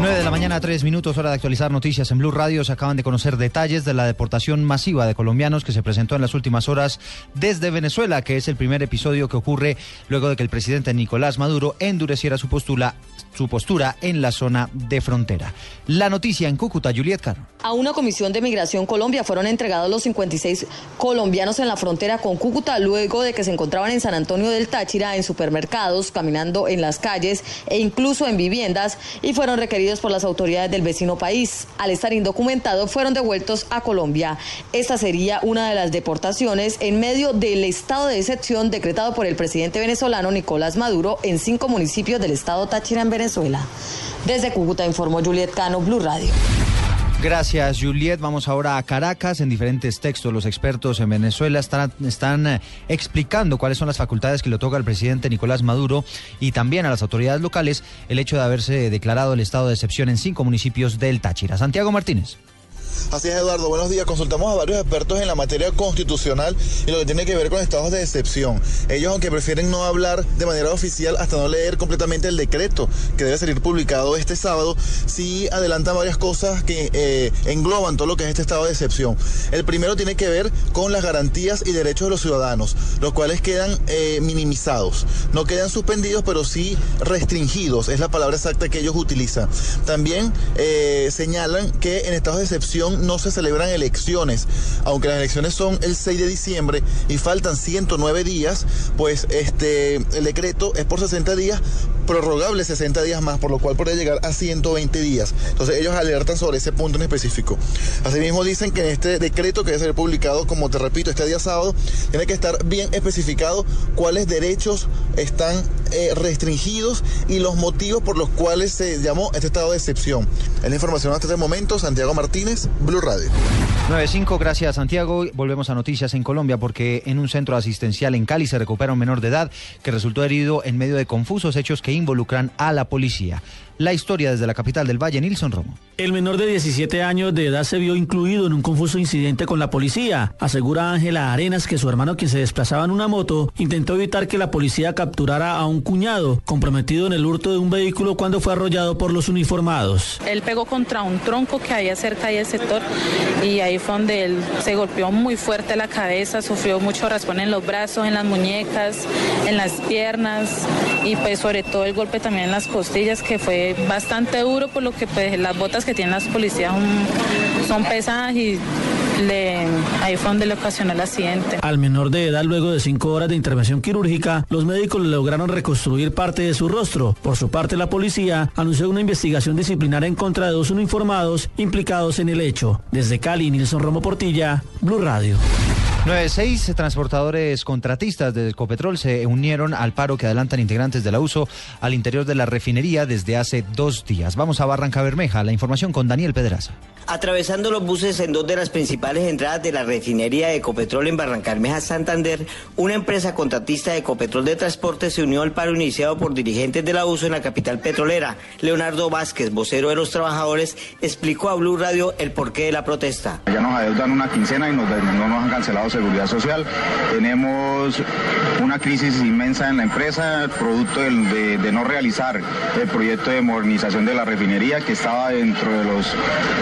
9 de la mañana, 3 minutos, hora de actualizar noticias en Blue Radio. Se acaban de conocer detalles de la deportación masiva de colombianos que se presentó en las últimas horas desde Venezuela, que es el primer episodio que ocurre luego de que el presidente Nicolás Maduro endureciera su postura, su postura en la zona de frontera. La noticia en Cúcuta, Juliet Caro. A una comisión de Migración Colombia fueron entregados los 56 colombianos en la frontera con Cúcuta luego de que se encontraban en San Antonio del Táchira, en supermercados, caminando en las calles e incluso en viviendas y fueron requeridos por las autoridades del vecino país. Al estar indocumentados fueron devueltos a Colombia. Esta sería una de las deportaciones en medio del estado de excepción decretado por el presidente venezolano Nicolás Maduro en cinco municipios del estado Táchira en Venezuela. Desde Cúcuta informó Juliet Cano, Blue Radio. Gracias, Juliet. Vamos ahora a Caracas. En diferentes textos, los expertos en Venezuela están, eh, explicando cuáles son las facultades que le otorga al presidente Nicolás Maduro y también a las autoridades locales el hecho de haberse declarado el estado de excepción en cinco municipios del Táchira. Santiago Martínez. Así es, Eduardo. Buenos días. Consultamos a varios expertos en la materia constitucional y lo que tiene que ver con estados de excepción. Ellos, aunque prefieren no hablar de manera oficial hasta no leer completamente el decreto que debe salir publicado este sábado, sí adelantan varias cosas que eh, engloban todo lo que es este estado de excepción. El primero tiene que ver con las garantías y derechos de los ciudadanos, los cuales quedan eh, minimizados. No quedan suspendidos, pero sí restringidos. Es la palabra exacta que ellos utilizan. También eh, señalan que en estados de excepción no se celebran elecciones, aunque las elecciones son el 6 de diciembre y faltan 109 días, pues este el decreto es por 60 días, prorrogable 60 días más, por lo cual puede llegar a 120 días. Entonces ellos alertan sobre ese punto en específico. Asimismo dicen que en este decreto que debe ser publicado, como te repito, este día sábado, tiene que estar bien especificado cuáles derechos están eh, restringidos y los motivos por los cuales se llamó este estado de excepción. Es la información hasta este momento. Santiago Martínez, Blue Radio. 9.5, gracias Santiago. Volvemos a noticias en Colombia porque en un centro asistencial en Cali se recupera un menor de edad que resultó herido en medio de confusos hechos que involucran a la policía. La historia desde la capital del Valle, Nilson Romo. El menor de 17 años de edad se vio incluido en un confuso incidente con la policía. Asegura Ángela Arenas que su hermano, quien se desplazaba en una moto, intentó evitar que la policía capturara a un cuñado comprometido en el hurto de un vehículo cuando fue arrollado por los uniformados. Él pegó contra un tronco que había cerca del sector y ahí fue donde él se golpeó muy fuerte la cabeza, sufrió mucho raspón en los brazos, en las muñecas, en las piernas y pues sobre todo el golpe también en las costillas que fue bastante duro por lo que pues las botas que tienen las policías son, pesadas y le, ahí fue donde le ocasionó el accidente. Al menor de edad, luego de cinco horas de intervención quirúrgica, los médicos le lograron reconstruir parte de su rostro. Por su parte, la policía anunció una investigación disciplinaria en contra de dos uniformados implicados en el hecho. Desde Cali, Nilson Romo Portilla, Blue Radio. 96 transportadores contratistas de Ecopetrol se unieron al paro que adelantan integrantes de la uso al interior de la refinería desde hace dos días. Vamos a Barranca Bermeja. La información con Daniel Pedraza. Atravesando los buses en dos de las principales entradas de la refinería de Ecopetrol en Barrancarmeja, Santander, una empresa contratista de Ecopetrol de Transporte se unió al paro iniciado por dirigentes de la uso en la capital petrolera. Leonardo Vázquez, vocero de los trabajadores, explicó a Blue Radio el porqué de la protesta. Ya nos adeudan una quincena y nos, no nos han cancelado seguridad social. Tenemos una crisis inmensa en la empresa, producto de, no realizar el proyecto de modernización de la refinería que estaba dentro de los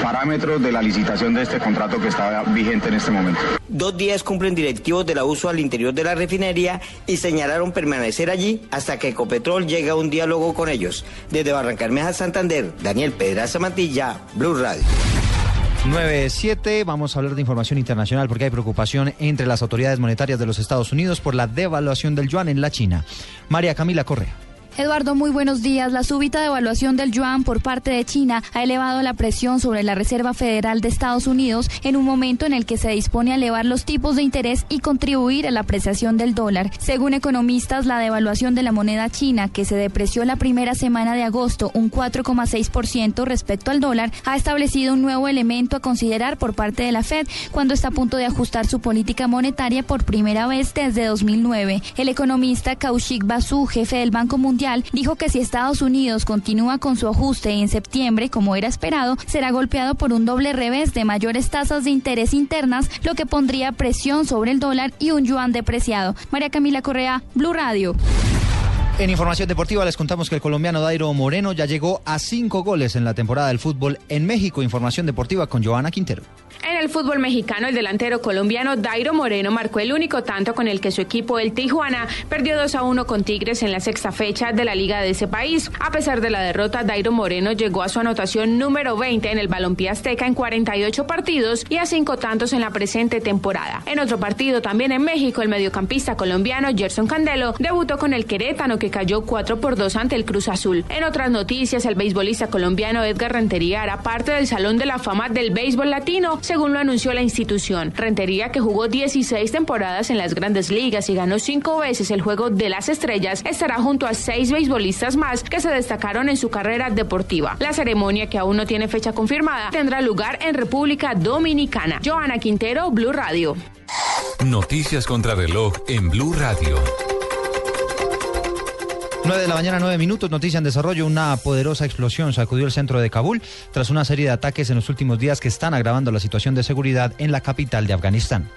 parámetros de la licitación de este contrato que está vigente en este momento. Dos días cumplen directivos de la uso al interior de la refinería y señalaron permanecer allí hasta que Ecopetrol llegue a un diálogo con ellos. Desde Barrancarmeja, Santander, Daniel Pedraza Mantilla, Blue Radio. 9-7, vamos a hablar de información internacional porque hay preocupación entre las autoridades monetarias de los Estados Unidos por la devaluación del yuan en la China. María Camila Correa. Eduardo, muy buenos días. La súbita devaluación del yuan por parte de China ha elevado la presión sobre la Reserva Federal de Estados Unidos en un momento en el que se dispone a elevar los tipos de interés y contribuir a la apreciación del dólar. Según economistas, la devaluación de la moneda china, que se depreció la primera semana de agosto un 4,6% respecto al dólar, ha establecido un nuevo elemento a considerar por parte de la Fed cuando está a punto de ajustar su política monetaria por primera vez desde 2009. El economista Kaushik Basu, jefe del Banco Mundial, dijo que si Estados Unidos continúa con su ajuste en septiembre, como era esperado, será golpeado por un doble revés de mayores tasas de interés internas, lo que pondría presión sobre el dólar y un yuan depreciado. María Camila Correa, Blue Radio. En información deportiva les contamos que el colombiano Dairo Moreno ya llegó a cinco goles en la temporada del fútbol en México. Información deportiva con Joana Quintero. En el fútbol mexicano, el delantero colombiano Dairo Moreno marcó el único tanto con el que su equipo, el Tijuana, perdió 2 a 1 con Tigres en la sexta fecha de la liga de ese país. A pesar de la derrota, Dairo Moreno llegó a su anotación número 20 en el Balompié Azteca en 48 partidos y a cinco tantos en la presente temporada. En otro partido, también en México, el mediocampista colombiano Gerson Candelo debutó con el Querétano que cayó 4 por 2 ante el Cruz Azul. En otras noticias, el beisbolista colombiano Edgar Rentería parte del Salón de la Fama del Béisbol Latino según lo anunció la institución. Rentería, que jugó 16 temporadas en las grandes ligas y ganó cinco veces el juego de las estrellas, estará junto a seis beisbolistas más que se destacaron en su carrera deportiva. La ceremonia, que aún no tiene fecha confirmada, tendrá lugar en República Dominicana. Joana Quintero, Blue Radio. Noticias contra reloj en Blue Radio. 9 de la mañana, 9 minutos, noticia en desarrollo. Una poderosa explosión sacudió el centro de Kabul tras una serie de ataques en los últimos días que están agravando la situación de seguridad en la capital de Afganistán.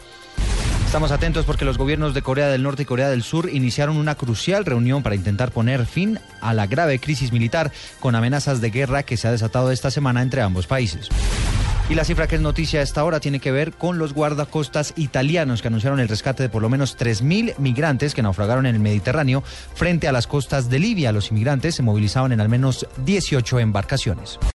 Estamos atentos porque los gobiernos de Corea del Norte y Corea del Sur iniciaron una crucial reunión para intentar poner fin a la grave crisis militar con amenazas de guerra que se ha desatado esta semana entre ambos países. Y la cifra que es noticia a esta hora tiene que ver con los guardacostas italianos que anunciaron el rescate de por lo menos 3.000 migrantes que naufragaron en el Mediterráneo frente a las costas de Libia. Los inmigrantes se movilizaban en al menos 18 embarcaciones.